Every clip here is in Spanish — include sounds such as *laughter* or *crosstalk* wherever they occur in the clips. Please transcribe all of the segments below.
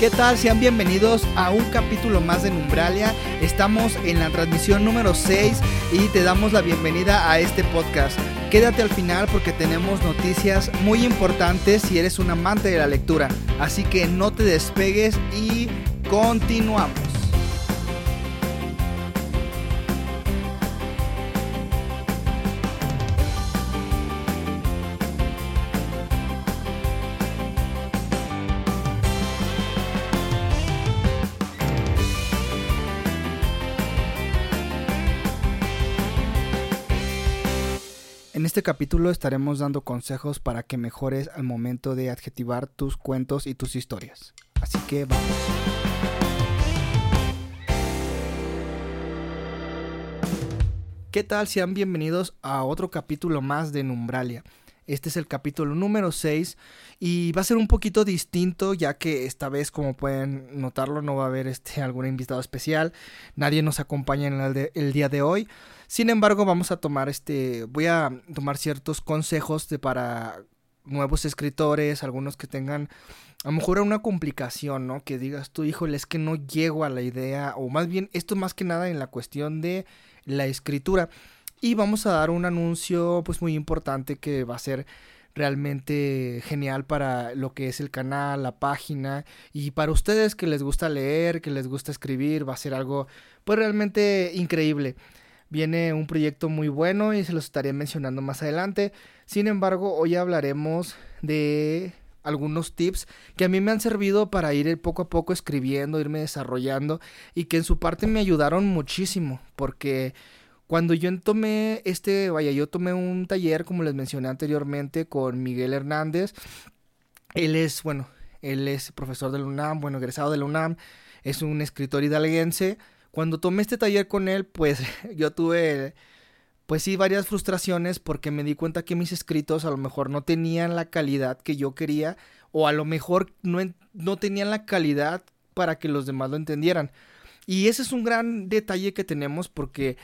¿Qué tal? Sean bienvenidos a un capítulo más de Numbralia. Estamos en la transmisión número 6 y te damos la bienvenida a este podcast. Quédate al final porque tenemos noticias muy importantes si eres un amante de la lectura. Así que no te despegues y continuamos. Este capítulo estaremos dando consejos para que mejores al momento de adjetivar tus cuentos y tus historias. Así que vamos. ¿Qué tal? Sean bienvenidos a otro capítulo más de Numbralia. Este es el capítulo número 6 y va a ser un poquito distinto ya que esta vez como pueden notarlo no va a haber este, algún invitado especial. Nadie nos acompaña en el, día de hoy. Sin embargo vamos a tomar este, voy a tomar ciertos consejos de para nuevos escritores, algunos que tengan a lo mejor una complicación, ¿no? Que digas tú, híjole, es que no llego a la idea, o más bien, esto más que nada en la cuestión de la escritura. Y vamos a dar un anuncio pues muy importante que va a ser realmente genial para lo que es el canal, la página y para ustedes que les gusta leer, que les gusta escribir, va a ser algo pues realmente increíble. Viene un proyecto muy bueno y se los estaré mencionando más adelante. Sin embargo, hoy hablaremos de algunos tips que a mí me han servido para ir poco a poco escribiendo, irme desarrollando y que en su parte me ayudaron muchísimo porque cuando yo tomé este, vaya, yo tomé un taller, como les mencioné anteriormente, con Miguel Hernández. Él es, bueno, él es profesor de la UNAM, bueno, egresado de la UNAM, es un escritor hidalguense. Cuando tomé este taller con él, pues *laughs* yo tuve, pues sí, varias frustraciones porque me di cuenta que mis escritos a lo mejor no tenían la calidad que yo quería o a lo mejor no, no tenían la calidad para que los demás lo entendieran. Y ese es un gran detalle que tenemos porque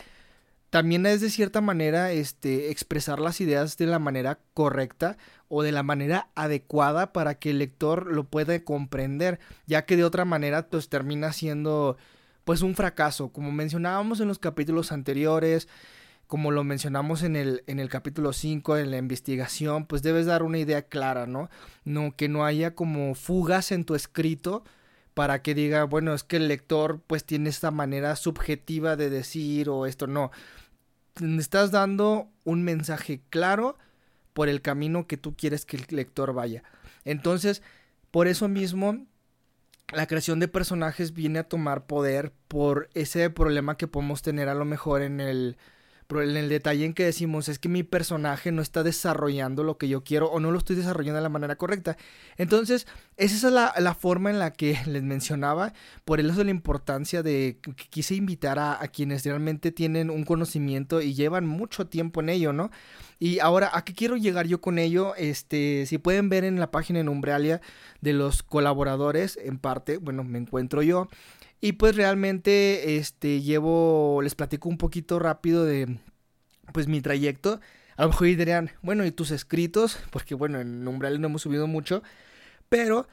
también es de cierta manera este, expresar las ideas de la manera correcta o de la manera adecuada para que el lector lo pueda comprender, ya que de otra manera pues termina siendo pues un fracaso, como mencionábamos en los capítulos anteriores, como lo mencionamos en el, en el capítulo 5, en la investigación, pues debes dar una idea clara, ¿no? No, que no haya como fugas en tu escrito para que diga, bueno, es que el lector pues tiene esta manera subjetiva de decir o esto, no estás dando un mensaje claro por el camino que tú quieres que el lector vaya. Entonces, por eso mismo, la creación de personajes viene a tomar poder por ese problema que podemos tener a lo mejor en el pero en el detalle en que decimos es que mi personaje no está desarrollando lo que yo quiero o no lo estoy desarrollando de la manera correcta. Entonces, esa es la, la forma en la que *laughs* les mencionaba, por eso la importancia de que quise invitar a, a, quienes realmente tienen un conocimiento y llevan mucho tiempo en ello, ¿no? Y ahora, ¿a qué quiero llegar yo con ello? Este, si pueden ver en la página en Umbralia de los colaboradores, en parte, bueno, me encuentro yo. Y pues realmente este llevo les platico un poquito rápido de pues mi trayecto. A lo mejor dirían, bueno, ¿y tus escritos? Porque bueno, en Umbral no hemos subido mucho, pero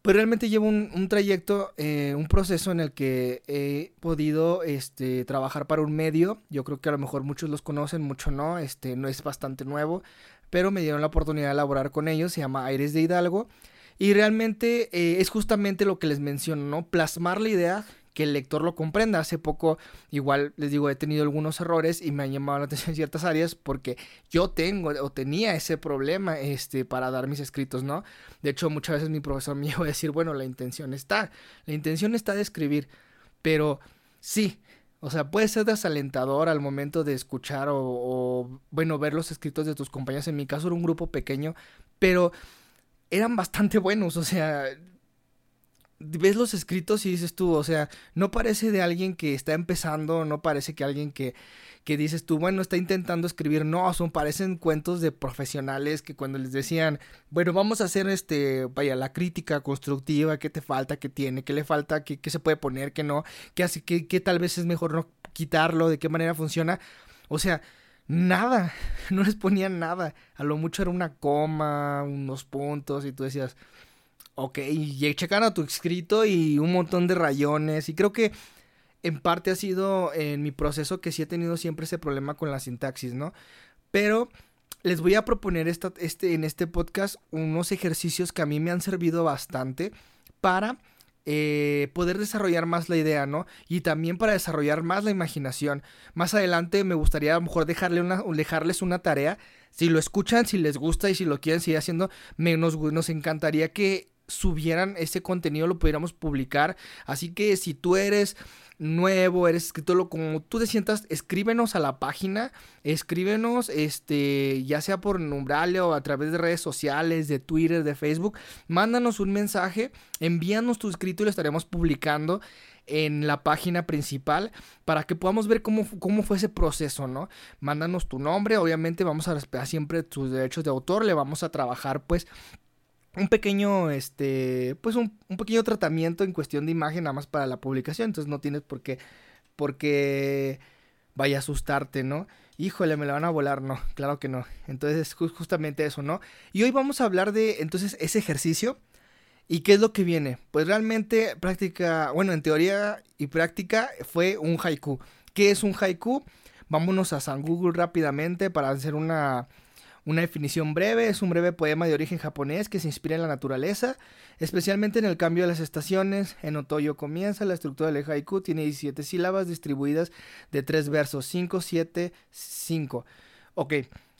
pues realmente llevo un, trayecto, eh, un proceso en el que he podido este, trabajar para un medio. Yo creo que a lo mejor muchos los conocen, muchos no, este, no es bastante nuevo, pero me dieron la oportunidad de elaborar con ellos, se llama Aires de Hidalgo. Y realmente eh, es justamente lo que les menciono, ¿no? Plasmar la idea que el lector lo comprenda. Hace poco, igual les digo, he tenido algunos errores y me han llamado la atención en ciertas áreas porque yo tengo o tenía ese problema este, para dar mis escritos, ¿no? De hecho, muchas veces mi profesor me *laughs* iba a decir, bueno, la intención está, la intención está de escribir, pero sí. O sea, puede ser desalentador al momento de escuchar o, o, bueno, ver los escritos de tus compañeros. En mi caso era un grupo pequeño, pero eran bastante buenos, o sea, ves los escritos y dices tú, o sea, no parece de alguien que está empezando, no parece que alguien que, que dices tú, bueno, está intentando escribir, no, son, parecen cuentos de profesionales que cuando les decían, bueno, vamos a hacer este, vaya, la crítica constructiva, qué te falta, qué tiene, qué le falta, qué, qué se puede poner, qué no, qué hace, qué, qué tal vez es mejor no quitarlo, de qué manera funciona, o sea, nada, *laughs* no les ponían nada. A lo mucho era una coma, unos puntos y tú decías, ok, y checan a tu escrito y un montón de rayones. Y creo que en parte ha sido en mi proceso que sí he tenido siempre ese problema con la sintaxis, ¿no? Pero les voy a proponer esta, este, en este podcast unos ejercicios que a mí me han servido bastante para eh, poder desarrollar más la idea, ¿no? Y también para desarrollar más la imaginación. Más adelante me gustaría a lo mejor una, dejarles una tarea. Si lo escuchan, si les gusta y si lo quieren seguir haciendo, nos, nos encantaría que subieran ese contenido, lo pudiéramos publicar. Así que si tú eres nuevo, eres escritor, como tú te sientas, escríbenos a la página, escríbenos, este, ya sea por Numbralia o a través de redes sociales, de Twitter, de Facebook, mándanos un mensaje, envíanos tu escrito y lo estaremos publicando en la página principal para que podamos ver cómo, cómo fue ese proceso, ¿no? Mándanos tu nombre, obviamente vamos a respetar siempre tus derechos de autor, le vamos a trabajar pues un pequeño, este, pues un, pequeño tratamiento en cuestión de imagen nada más para la publicación, entonces no tienes por qué, porque vaya a asustarte, ¿no? Híjole, me la van a volar, no, claro que no. Entonces, justamente eso, ¿no? Y hoy vamos a hablar de, entonces, ese ejercicio. ¿Y qué es lo que viene? Pues realmente práctica, bueno, en teoría y práctica fue un haiku. ¿Qué es un haiku? Vámonos a San Google rápidamente para hacer una, una definición breve es un breve poema de origen japonés que se inspira en la naturaleza, especialmente en el cambio de las estaciones. En otoño comienza, la estructura del haiku tiene 17 sílabas distribuidas de tres versos, 5, 7, 5. Ok,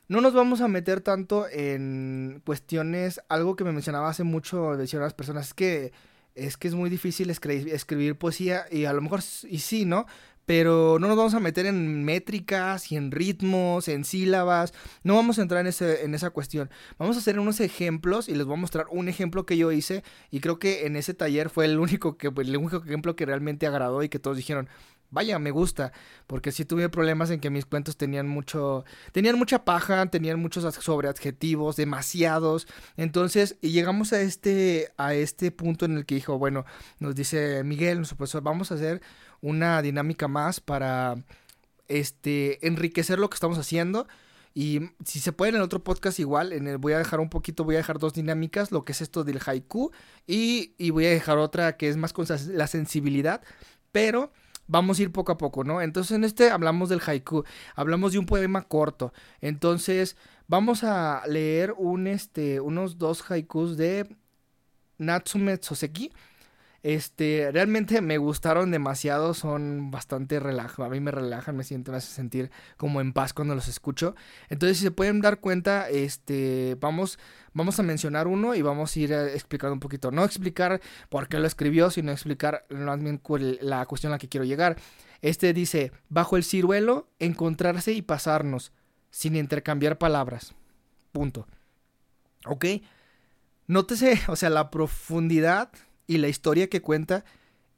no nos vamos a meter tanto en cuestiones, algo que me mencionaba hace mucho, decían las personas, es que es que es muy difícil escribir poesía y a lo mejor y sí, ¿no? Pero no nos vamos a meter en métricas y en ritmos, en sílabas, no vamos a entrar en, ese, en esa cuestión. Vamos a hacer unos ejemplos y les voy a mostrar un ejemplo que yo hice y creo que en ese taller fue el único, que, el único ejemplo que realmente agradó y que todos dijeron, vaya, me gusta, porque sí tuve problemas en que mis cuentos tenían mucho, tenían mucha paja, tenían muchos sobreadjetivos, demasiados, entonces, y llegamos a este, a este punto en el que dijo, bueno, nos dice Miguel, nuestro profesor, vamos a hacer una dinámica más para, este, enriquecer lo que estamos haciendo, y si se puede en otro podcast igual, en el voy a dejar un poquito, voy a dejar dos dinámicas, lo que es esto del haiku y, y voy a dejar otra que es más con la sensibilidad, pero vamos a ir poco a poco, ¿no? Entonces en este hablamos del haiku, hablamos de un poema corto. Entonces vamos a leer un, este, unos dos haikus de Natsume Soseki este, realmente me gustaron demasiado, son bastante relajados, a mí me relajan, me siento, me hace sentir como en paz cuando los escucho. Entonces, si se pueden dar cuenta, este, vamos, vamos a mencionar uno y vamos a ir eh, explicando un poquito. No explicar por qué lo escribió, sino explicar la cuestión a la que quiero llegar. Este dice, bajo el ciruelo, encontrarse y pasarnos, sin intercambiar palabras. Punto. ¿Ok? Nótese, *laughs* o sea, la profundidad y la historia que cuenta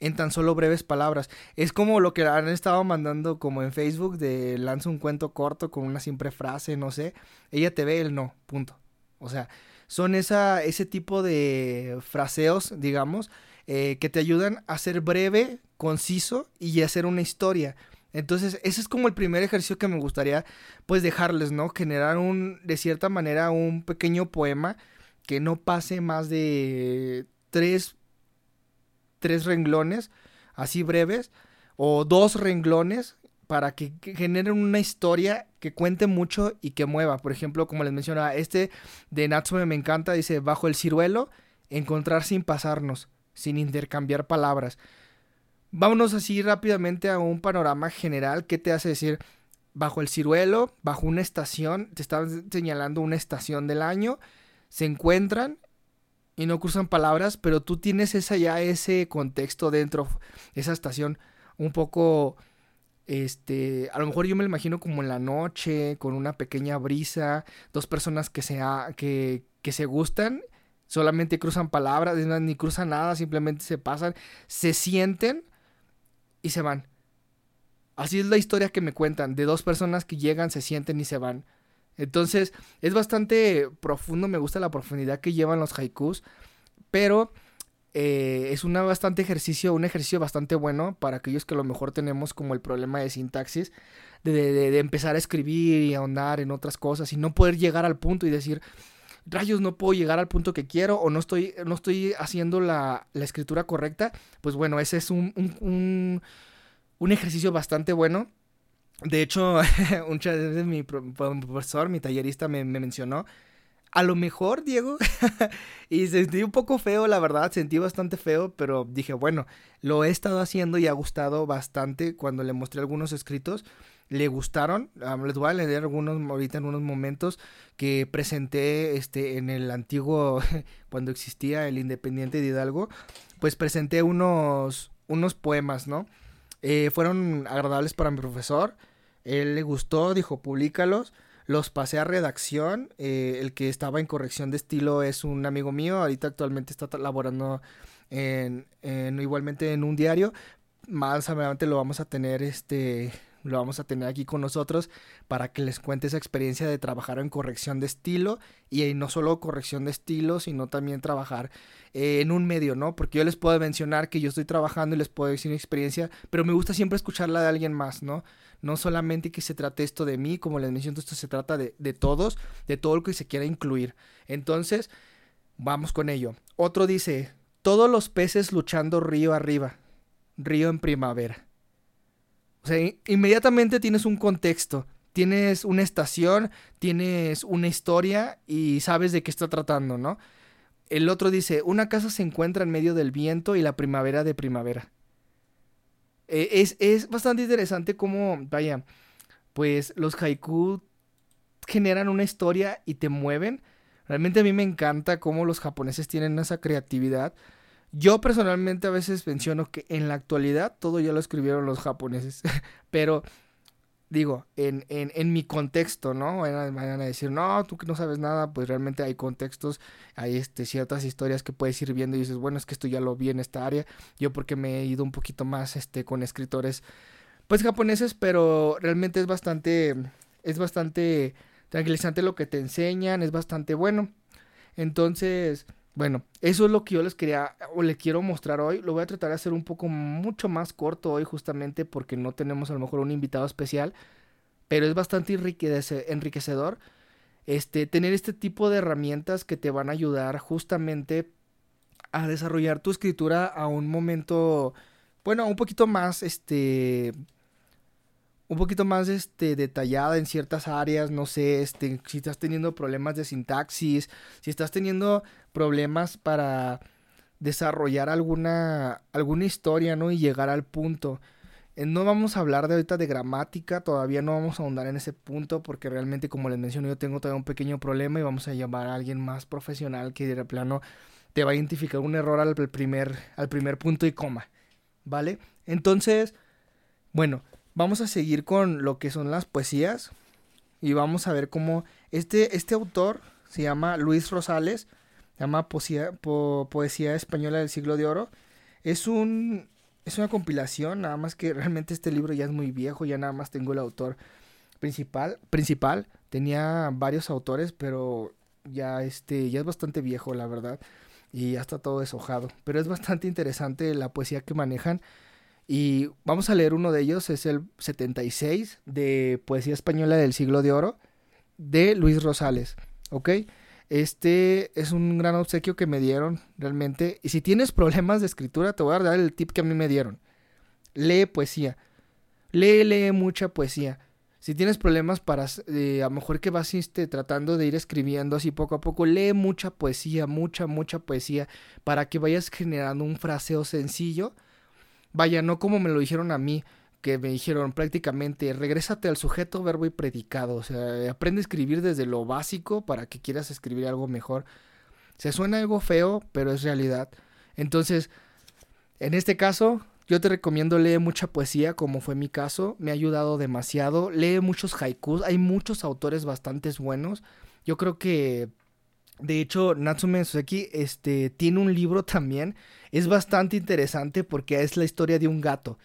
en tan solo breves palabras. Es como lo que han estado mandando como en Facebook de lanza un cuento corto con una simple frase, no sé. Ella te ve, él no, punto. O sea, son esa, ese tipo de fraseos, digamos, eh, que te ayudan a ser breve, conciso y hacer una historia. Entonces, ese es como el primer ejercicio que me gustaría, pues, dejarles, ¿no? Generar un, de cierta manera, un pequeño poema que no pase más de tres tres renglones así breves o dos renglones para que, generen una historia que cuente mucho y que mueva. Por ejemplo, como les mencionaba, este de Natsume me encanta, dice, bajo el ciruelo, encontrar sin pasarnos, sin intercambiar palabras. Vámonos así rápidamente a un panorama general que te hace decir, bajo el ciruelo, bajo una estación, te están señalando una estación del año, se encuentran y no cruzan palabras, pero tú tienes esa ya ese contexto dentro, esa estación un poco este, a lo mejor yo me lo imagino como en la noche, con una pequeña brisa, dos personas que se, que, que se gustan, solamente cruzan palabras, ni cruzan nada, simplemente se pasan, se sienten y se van. Así es la historia que me cuentan, de dos personas que llegan, se sienten y se van. Entonces, es bastante profundo, me gusta la profundidad que llevan los haikus, pero eh, es una bastante ejercicio, un ejercicio bastante bueno para aquellos que a lo mejor tenemos como el problema de sintaxis, de, empezar a escribir y ahondar en otras cosas y no poder llegar al punto y decir, rayos, no puedo llegar al punto que quiero o no estoy, no estoy haciendo la, escritura correcta, pues bueno, ese es un, un, un, ejercicio bastante bueno. De hecho, *laughs* muchas veces mi profesor, mi tallerista me, me mencionó a lo mejor, Diego. *laughs* y sentí un poco feo, la verdad, sentí bastante feo, pero dije, bueno, lo he estado haciendo y ha gustado bastante cuando le mostré algunos escritos. Le gustaron, les voy a leer algunos ahorita en unos momentos que presenté este en el antiguo *laughs* cuando existía el Independiente de Hidalgo, pues presenté unos unos poemas, ¿no? Eh, fueron agradables para mi profesor, él le gustó, dijo, públicalos los pasé a redacción. Eh, el que estaba en corrección de estilo es un amigo mío. Ahorita actualmente está laborando en, igualmente en un diario. Más adelante lo vamos a tener este lo vamos a tener aquí con nosotros para que les cuente esa experiencia de trabajar en corrección de estilo y no solo corrección de estilo, sino también trabajar eh, en un medio, ¿no? Porque yo les puedo mencionar que yo estoy trabajando y les puedo decir mi experiencia, pero me gusta siempre escucharla de alguien más, ¿no? No solamente que se trate esto de mí, como les menciono, esto se trata de, de todos, de todo lo que se quiera incluir. Entonces, vamos con ello. Otro dice, todos los peces luchando río arriba, río en primavera. O sea, inmediatamente tienes un contexto, tienes una estación, tienes una historia y sabes de qué está tratando, ¿no? El otro dice, una casa se encuentra en medio del viento y la primavera de primavera. E, es, es bastante interesante cómo, vaya, pues los haiku generan una historia y te mueven. Realmente a mí me encanta cómo los japoneses tienen esa creatividad yo personalmente a veces menciono que en la actualidad todo ya lo escribieron los japoneses, *laughs* pero digo, en, en, en mi contexto, ¿no? Van a, decir, no, tú que no sabes nada, pues realmente hay contextos, hay este, ciertas historias que puedes ir viendo y dices, bueno, es que esto ya lo vi en esta área, yo porque me he ido un poquito más este, con escritores, pues japoneses, pero realmente es bastante, es bastante tranquilizante lo que te enseñan, es bastante bueno. Entonces, bueno, eso es lo que yo les quería o les quiero mostrar hoy. Lo voy a tratar de hacer un poco mucho más corto hoy justamente porque no tenemos a lo mejor un invitado especial, pero es bastante enriquecedor este tener este tipo de herramientas que te van a ayudar justamente a desarrollar tu escritura a un momento bueno, un poquito más este un poquito más este, detallada en ciertas áreas, no sé, este, si estás teniendo problemas de sintaxis, si estás teniendo problemas para desarrollar alguna, alguna historia, ¿no? Y llegar al punto. Eh, no vamos a hablar de ahorita de gramática, todavía no vamos a ahondar en ese punto porque realmente como les menciono yo tengo todavía un pequeño problema y vamos a llamar a alguien más profesional que de plano te va a identificar un error al primer, al primer punto y coma, ¿vale? Entonces, bueno, vamos a seguir con lo que son las poesías y vamos a ver cómo este, este autor se llama Luis Rosales, se llama Poesía, Poesía Española del Siglo de Oro. Es un es una compilación, nada más que realmente este libro ya es muy viejo, ya nada más tengo el autor principal, principal. Tenía varios autores, pero ya este ya es bastante viejo, la verdad, y ya está todo deshojado, pero es bastante interesante la poesía que manejan y vamos a leer uno de ellos, es el 76 de Poesía Española del Siglo de Oro de Luis Rosales, ¿ok? Este es un gran obsequio que me dieron realmente. Y si tienes problemas de escritura, te voy a dar el tip que a mí me dieron. Lee poesía. Lee, lee mucha poesía. Si tienes problemas para, eh, a lo mejor que vas este, tratando de ir escribiendo así poco a poco, lee mucha poesía, mucha, mucha poesía, para que vayas generando un fraseo sencillo Vaya, no como me lo dijeron a mí, que me dijeron prácticamente, regrésate al sujeto, verbo y predicado. O sea, aprende a escribir desde lo básico para que quieras escribir algo mejor. Se suena algo feo, pero es realidad. Entonces, en este caso, yo te recomiendo leer mucha poesía, como fue mi caso. Me ha ayudado demasiado. Lee muchos haikus. Hay muchos autores bastante buenos. Yo creo que de hecho, Natsume Soseki este, tiene un libro *laughs* también. Es bastante interesante porque es la historia de un gato.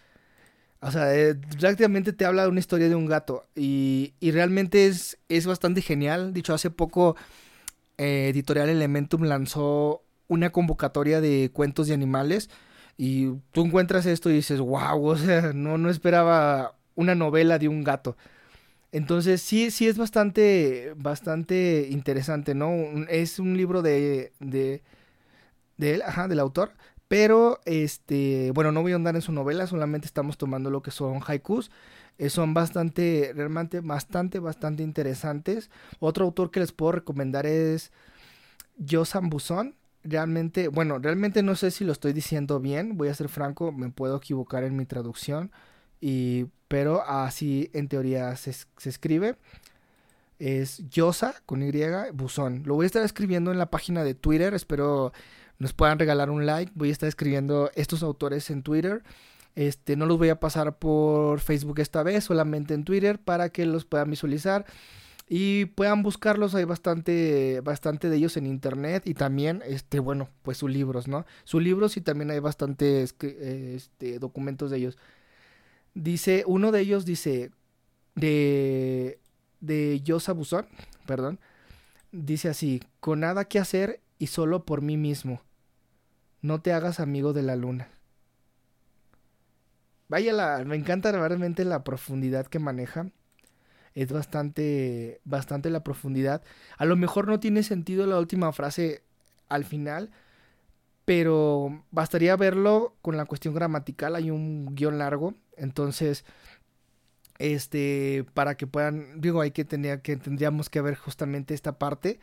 O sea, eh, prácticamente te habla de una historia de un gato. Y, y realmente es, es bastante genial. Dicho, hace poco eh, Editorial Elementum lanzó una convocatoria de cuentos de animales. Y tú encuentras esto y dices, wow, o sea, no, no esperaba una novela de un gato. Entonces, sí, sí es bastante, bastante interesante, ¿no? Es un libro de, de, de él, ajá, del autor. Pero, este, bueno, no voy a andar en su novela, solamente estamos tomando lo que son haikus. Eh, son bastante, realmente, bastante, bastante interesantes. Otro autor que les puedo recomendar es Josan Buzón. Realmente, bueno, realmente no sé si lo estoy diciendo bien, voy a ser franco, me puedo equivocar en mi traducción. Y, pero así en teoría se, escribe. Es Yosa con Y, buzón. Lo voy a estar escribiendo en la página de Twitter. Espero nos puedan regalar un like. Voy a estar escribiendo estos autores en Twitter. Este, no los voy a pasar por Facebook esta vez, solamente en Twitter para que los puedan visualizar y puedan buscarlos. Hay bastante, bastante de ellos en internet y también, este, bueno, pues sus libros, ¿no? Sus libros y también hay bastantes este, documentos de ellos. Dice, uno de ellos dice, de, de Yosa Buzón, perdón, dice así, con nada que hacer y solo por mí mismo. No te hagas amigo de la luna. Vaya, la, me encanta realmente la profundidad que maneja. Es bastante, bastante la profundidad. A lo mejor no tiene sentido la última frase al final, pero bastaría verlo con la cuestión gramatical. Hay un guion largo entonces, este, para que puedan, digo, hay que tener, que tendríamos que ver justamente esta parte,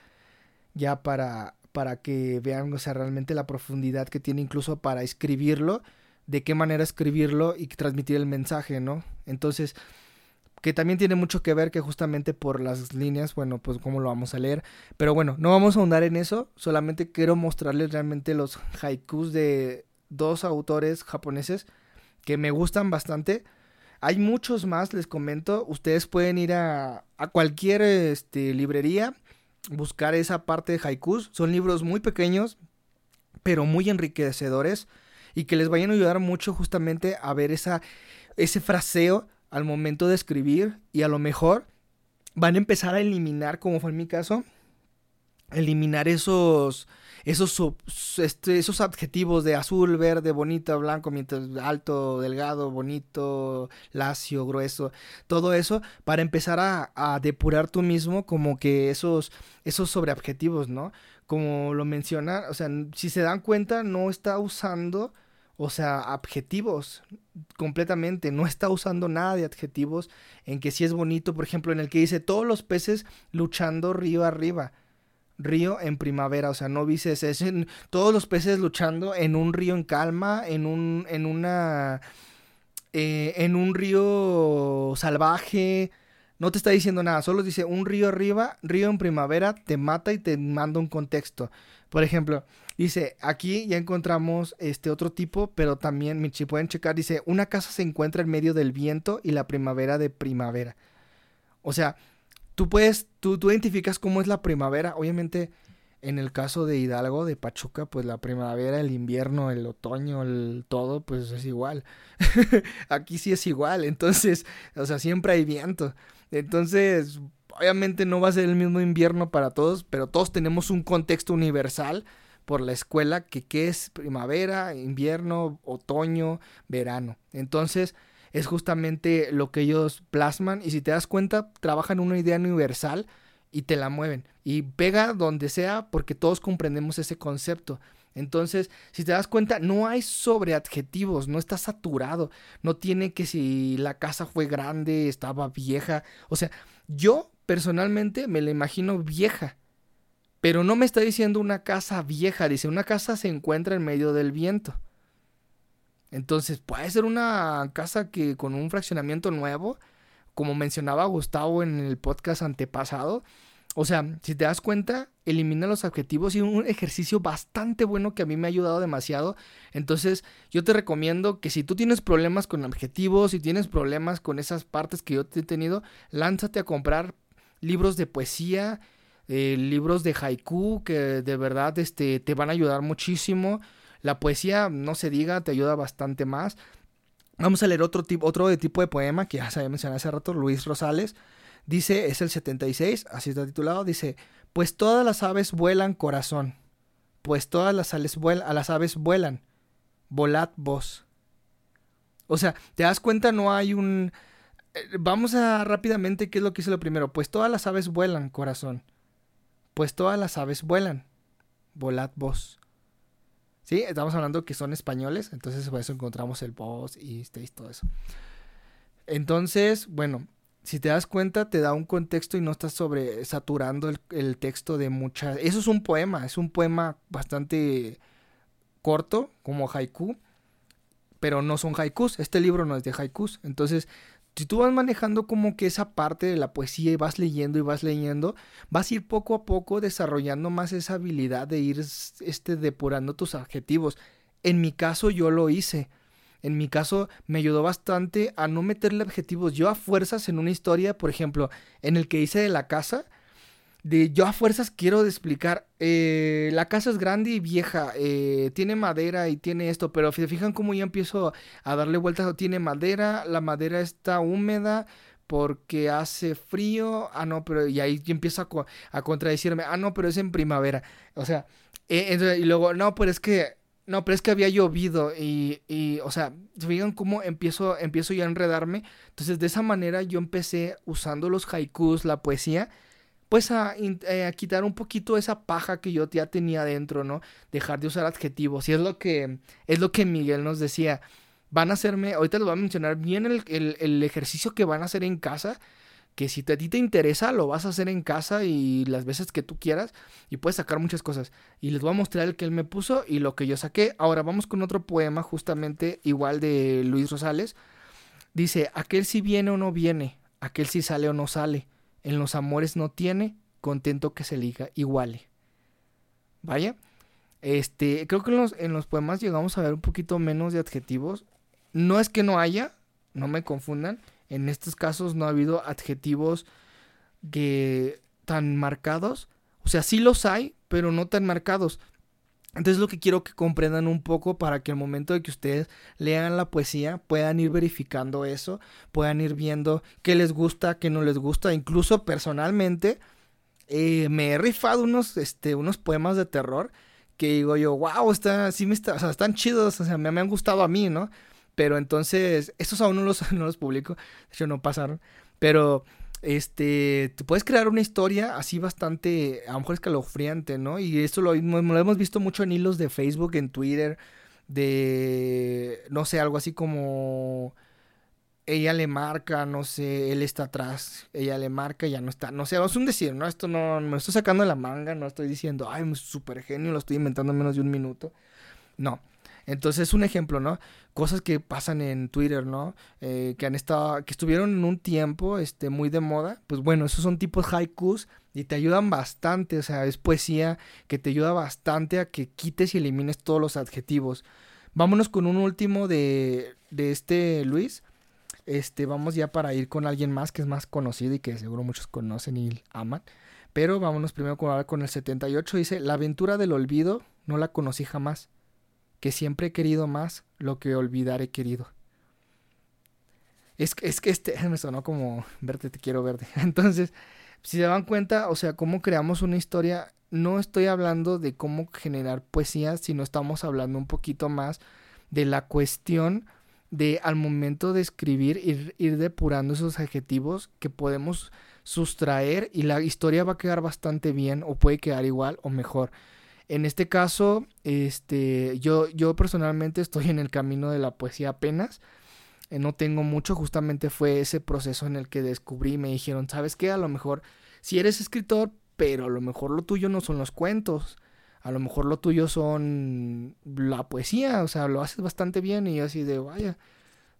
ya para, para que vean, o sea, realmente la profundidad que tiene incluso para escribirlo, de qué manera escribirlo y transmitir el mensaje, ¿no? Entonces, que también tiene mucho que ver que justamente por las líneas, bueno, pues cómo lo vamos a leer. Pero bueno, no vamos a ahondar en eso, solamente quiero mostrarles realmente los haikus de dos autores japoneses que me gustan bastante. Hay muchos más, les comento. Ustedes pueden ir a, a cualquier este, librería, buscar esa parte de haikus. Son libros muy pequeños, pero muy enriquecedores y que les vayan a ayudar mucho justamente a ver esa, ese fraseo al momento de escribir y a lo mejor van a empezar a eliminar, como fue en mi caso, eliminar esos esos, este, esos adjetivos de azul, verde, bonito, blanco, mientras alto, delgado, bonito, lacio, grueso, todo eso para empezar a, depurar tú mismo como que esos, esos ¿no? Como lo menciona, o sea, si se dan cuenta, no está usando, o sea, adjetivos completamente, no está usando nada de adjetivos en que si es bonito, por ejemplo, en el que dice todos los peces luchando río arriba río en primavera, o sea, no dices, es todos los peces luchando en un río en calma, en un, en una, eh, en un río salvaje, no te está diciendo nada, solo dice un río arriba, río en primavera, te mata y te manda un contexto. Por ejemplo, dice, aquí ya encontramos este otro tipo, pero también, si pueden checar, dice, una casa se encuentra en medio del viento y la primavera de primavera. O sea, tú puedes, tú, tú identificas cómo es la primavera. Obviamente, en el caso de Hidalgo, de Pachuca, pues la primavera, el invierno, el otoño, el todo, pues es igual. *laughs* Aquí sí es igual. Entonces, o sea, siempre hay viento. Entonces, obviamente no va a ser el mismo invierno para todos, pero todos tenemos un contexto universal por la escuela que qué es primavera, invierno, otoño, verano. Entonces, es justamente lo que ellos plasman y si te das cuenta trabajan una idea universal y te la mueven y pega donde sea porque todos comprendemos ese concepto. Entonces, si te das cuenta, no hay sobreadjetivos, no está saturado, no tiene que si la casa fue grande, estaba vieja, o sea, yo personalmente me la imagino vieja, pero no me está diciendo una casa vieja, dice una casa se encuentra en medio del viento. Entonces puede ser una casa que con un fraccionamiento nuevo, como mencionaba Gustavo en el podcast antepasado. O sea, si te das cuenta, elimina los adjetivos y un ejercicio bastante bueno que a mí me ha ayudado demasiado. Entonces, yo te recomiendo que si tú tienes problemas con adjetivos, si tienes problemas con esas partes que yo te he tenido, lánzate a comprar libros de poesía, eh, libros de haiku que de verdad este, te van a ayudar muchísimo. La poesía, no se diga, te ayuda bastante más. Vamos a leer otro, tipo, otro tipo de poema que ya se había mencionado hace rato, Luis Rosales. Dice, es el 76, así está titulado, dice, pues todas las aves vuelan corazón, pues todas las, aves vuelan, a las aves vuelan, volad vos. O sea, te das cuenta, no hay un... vamos a rápidamente, ¿qué es lo que hice lo primero? Pues todas las aves vuelan, corazón. Pues todas las aves vuelan. Volad vos. ¿Sí? Estamos hablando que son españoles, entonces por eso encontramos el vos y este, todo eso. Entonces, bueno, si te das cuenta, te da un contexto y no estás sobre saturando el, el texto de muchas. Eso es un poema, es un poema bastante corto, como haiku, pero no son haikus. Este libro no es de haikus. Entonces, si tú vas manejando como que esa parte de la poesía y vas leyendo y vas leyendo, vas a ir poco a poco desarrollando más esa habilidad de ir este, depurando tus adjetivos. En mi caso yo lo hice. En mi caso me ayudó bastante a no meterle adjetivos. Yo a fuerzas en una historia, por ejemplo, en el que hice de la casa, de yo a fuerzas quiero explicar, eh, la casa es grande y vieja, eh, tiene madera y tiene esto, pero se fijan cómo ya empiezo a darle vueltas, tiene madera, la madera está húmeda porque hace frío, ah no, pero y ahí yo empiezo a, a contradecirme, ah no, pero es en primavera, o sea, eh, y luego, no, pero es que no, pero es que había llovido y, y o sea, se fijan cómo empiezo, empiezo ya a enredarme. Entonces, de esa manera yo empecé usando los haikus, la poesía, pues eh, a, quitar un poquito esa paja que yo ya tenía dentro, ¿no? Dejar de usar adjetivos. Y es lo que, es lo que Miguel nos decía. Van a hacerme, ahorita les voy a mencionar bien el, el, ejercicio que van a hacer en casa. Que si a ti te interesa, lo vas a hacer en casa y las veces que tú quieras. Y puedes sacar muchas cosas. Y les voy a mostrar el que él me puso y lo que yo saqué. Ahora vamos con otro poema, justamente igual de Luis Rosales. Dice: Aquel si viene o no viene, aquel si sale o no sale en los amores no tiene, contento que se liga iguale. Vaya. Este, creo que en los, en los poemas llegamos a ver un poquito menos de adjetivos. No es que no haya, no me confundan. En estos casos no ha habido adjetivos que tan marcados. O sea, sí los hay, pero no tan marcados. Entonces lo que quiero que comprendan un poco para que al momento de que ustedes lean la poesía puedan ir verificando eso, puedan ir viendo qué les gusta, qué no les gusta. Incluso personalmente eh, me he rifado unos, este, unos poemas de terror que digo yo, wow, está, sí me está, o sea, están chidos, o sea, me, me han gustado a mí, ¿no? Pero entonces, estos aún no los, *laughs* no los publico, de hecho no pasaron, pero este, te puedes crear una historia así bastante, a lo mejor escalofriante, ¿no? Y esto lo, hemos visto mucho en hilos de Facebook, en Twitter, de, no sé, algo así como, ella le marca, no sé, él está atrás, ella le marca, ya no está, no sé, es un decir, ¿no? Esto no, me estoy sacando de la manga, no estoy diciendo, ay, súper genio, lo estoy inventando en menos de un minuto, no. Entonces es un ejemplo, ¿no? Cosas que pasan en Twitter, ¿no? Eh, que han estado, que estuvieron en un tiempo, este, muy de moda. Pues bueno, esos son tipos haikus y te ayudan bastante, o sea, es poesía que te ayuda bastante a que quites y elimines todos los adjetivos. Vámonos con un último de, de este Luis. Este, vamos ya para ir con alguien más que es más conocido y que seguro muchos conocen y aman. Pero vámonos primero con, con el 78. Dice, la aventura del olvido no la conocí jamás que siempre he querido más lo que olvidar he querido. Es, es que este *laughs* me sonó como verte, te quiero verte. *laughs* Entonces, si se dan cuenta, o sea, cómo creamos una historia, no estoy hablando de cómo generar poesía, sino estamos hablando un poquito más de la cuestión de al momento de escribir ir, ir depurando esos adjetivos que podemos sustraer y la historia va a quedar bastante bien o puede quedar igual o mejor. En este caso, este, yo, yo personalmente estoy en el camino de la poesía apenas. Eh, no tengo mucho, justamente fue ese proceso en el que descubrí y me dijeron, ¿sabes qué? A lo mejor, si eres escritor, pero a lo mejor lo tuyo no son los cuentos. A lo mejor lo tuyo son la poesía, o sea, lo haces bastante bien y yo así de, vaya,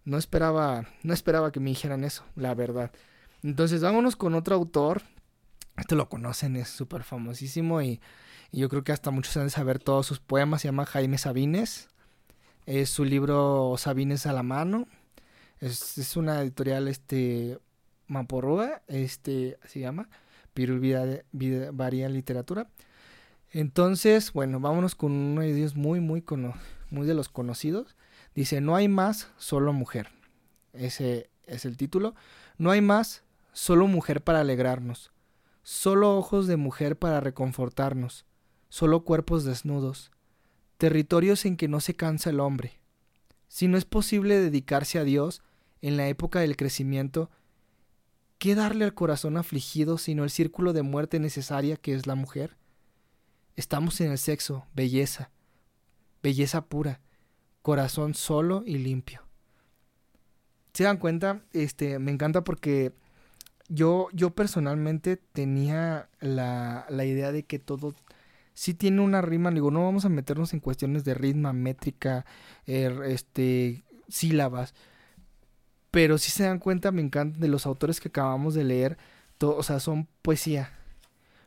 no esperaba, no esperaba que me dijeran eso, la verdad. Entonces, vámonos con otro autor. Este lo conocen, es súper famosísimo y y yo creo que hasta muchos han de saber todos sus poemas. Se llama Jaime Sabines. Es su libro Sabines a la mano. Es, una editorial este Maporrua, este se llama. Pirul Varía Literatura. Entonces, bueno, vámonos con uno de muy, muy, muy de los conocidos. Dice, no hay más, solo mujer. Ese es el título. No hay más, solo mujer para alegrarnos. Solo ojos de mujer para reconfortarnos solo cuerpos desnudos, territorios en que no se cansa el hombre. Si no es posible dedicarse a Dios en la época del crecimiento, ¿qué darle al corazón afligido sino el círculo de muerte necesaria que es la mujer? Estamos en el sexo, belleza, belleza pura, corazón solo y limpio. ¿Se dan cuenta? Este, me encanta porque yo, yo personalmente tenía la, la idea de que todo sí tiene una rima, digo, no vamos a meternos en cuestiones de ritmo, métrica, er, este, sílabas, pero si se dan cuenta, me encantan de los autores que acabamos de leer, o sea, son poesía,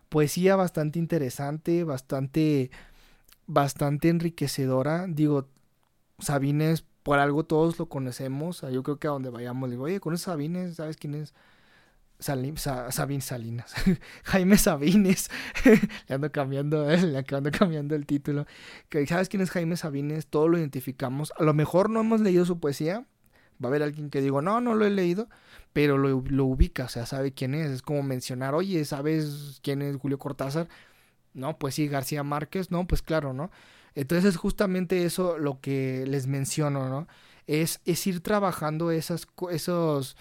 poesía bastante interesante, bastante, bastante enriquecedora, digo, Sabines, por algo todos lo conocemos, yo creo que a donde vayamos, digo, oye, con Sabines, ¿sabes quién es? Sabines Salinas, *laughs* Jaime Sabines, *laughs* le ando cambiando, le ando cambiando el título. ¿Sabes quién es Jaime Sabines? Todos lo identificamos. A lo mejor no hemos leído su poesía. Va a haber alguien que digo, no, no lo he leído, pero lo, lo ubica, o sea, sabe quién es. Es como mencionar, oye, ¿sabes quién es Julio Cortázar? No, pues sí, García Márquez, no, pues claro, ¿no? Entonces es justamente eso lo que les menciono, ¿no? Es, es ir trabajando esas, esos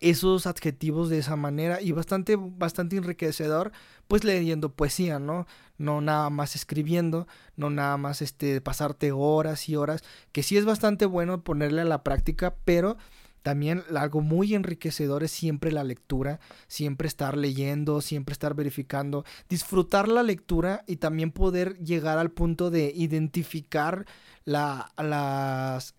esos adjetivos de esa manera y bastante bastante enriquecedor pues leyendo poesía no no nada más escribiendo no nada más este pasarte horas y horas que sí es bastante bueno ponerle a la práctica pero también algo muy enriquecedor es siempre la lectura, siempre estar leyendo, siempre estar verificando, disfrutar la lectura y también poder llegar al punto de identificar la, las,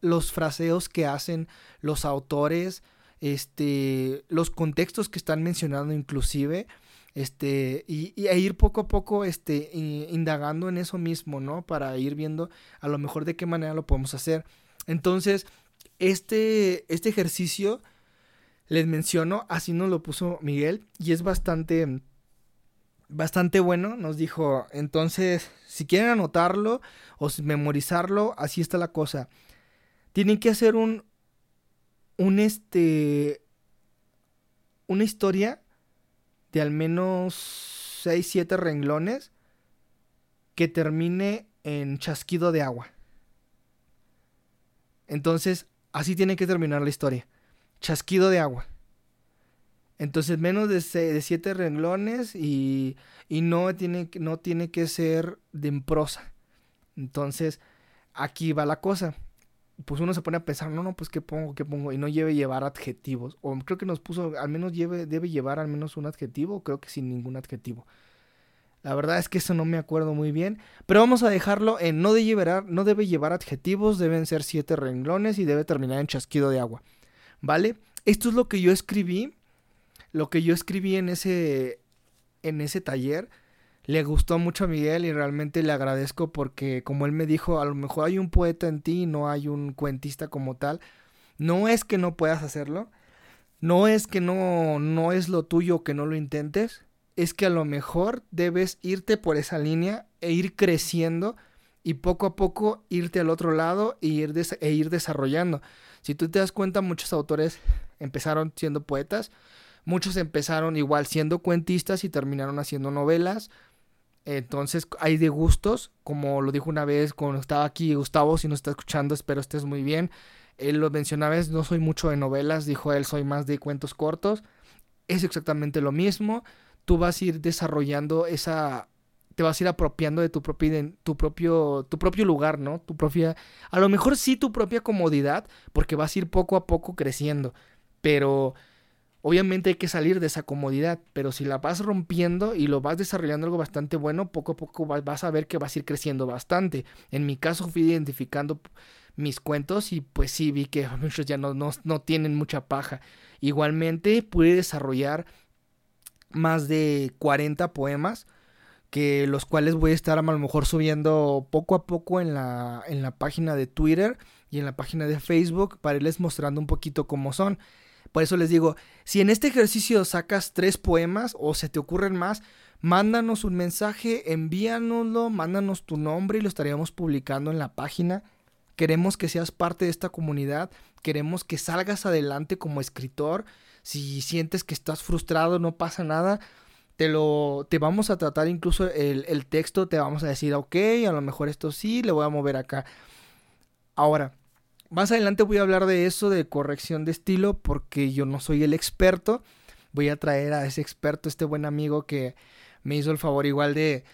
los fraseos que hacen los autores, este, los contextos que están mencionando inclusive, este, y, e ir poco a poco, este, indagando en eso mismo, ¿no? Para ir viendo a lo mejor de qué manera lo podemos hacer. Entonces, este, este ejercicio, les menciono, así nos lo puso Miguel, y es bastante, bastante bueno, nos dijo, entonces, si quieren anotarlo o memorizarlo, así está la cosa. Tienen que hacer un, este una historia de al menos 6 7 renglones que termine en chasquido de agua. Entonces, así tiene que terminar la historia. Chasquido de agua. Entonces, menos de 7 renglones y, y no, tiene, no tiene que ser de en prosa. Entonces, aquí va la cosa pues uno se pone a pensar, no, no, pues qué pongo, qué pongo, y no lleve llevar adjetivos. O creo que nos puso, al menos lleve, debe llevar al menos un adjetivo, creo que sin ningún adjetivo. La verdad es que eso no me acuerdo muy bien. Pero vamos a dejarlo en no, llevar, no debe llevar adjetivos, deben ser siete renglones y debe terminar en chasquido de agua. ¿Vale? Esto es lo que yo escribí. Lo que yo escribí en ese, en ese taller le gustó mucho a Miguel y realmente le agradezco porque como él me dijo, a lo mejor hay un poeta en ti, no hay un cuentista como tal. No es que no puedas hacerlo, no es que no no es lo tuyo que no lo intentes, es que a lo mejor debes irte por esa línea e ir creciendo y poco a poco irte al otro lado e ir, e ir desarrollando. Si tú te das cuenta, muchos autores empezaron siendo poetas, muchos empezaron igual siendo cuentistas y terminaron haciendo novelas, entonces hay de gustos, como lo dijo una vez cuando estaba aquí Gustavo, si nos está escuchando, espero estés muy bien. Él lo mencionaba, no soy mucho de novelas, dijo él, soy más de cuentos cortos. Es exactamente lo mismo. Tú vas a ir desarrollando esa te vas a ir apropiando de tu propio tu propio tu propio lugar, ¿no? Tu propia a lo mejor sí tu propia comodidad, porque vas a ir poco a poco creciendo, pero Obviamente hay que salir de esa comodidad, pero si la vas rompiendo y lo vas desarrollando algo bastante bueno, poco a poco vas a ver que vas a ir creciendo bastante. En mi caso fui identificando mis cuentos y pues sí vi que *laughs* muchos ya no, no, tienen mucha paja. Igualmente pude desarrollar más de 40 poemas que los cuales voy a estar a lo mejor subiendo poco a poco en la, en la página de Twitter y en la página de Facebook para irles mostrando un poquito cómo son. Por eso les digo, si en este ejercicio sacas tres poemas o se te ocurren más, mándanos un mensaje, envíanoslo, mándanos tu nombre y lo estaríamos publicando en la página. Queremos que seas parte de esta comunidad, queremos que salgas adelante como escritor. Si sientes que estás frustrado, no pasa nada. Te lo te vamos a tratar incluso el, el texto, te vamos a decir, ok, a lo mejor esto sí, le voy a mover acá. Ahora, más adelante voy a hablar de eso, de corrección de estilo, porque yo no soy el experto. Voy a traer a ese experto, este buen amigo que me hizo el favor igual de,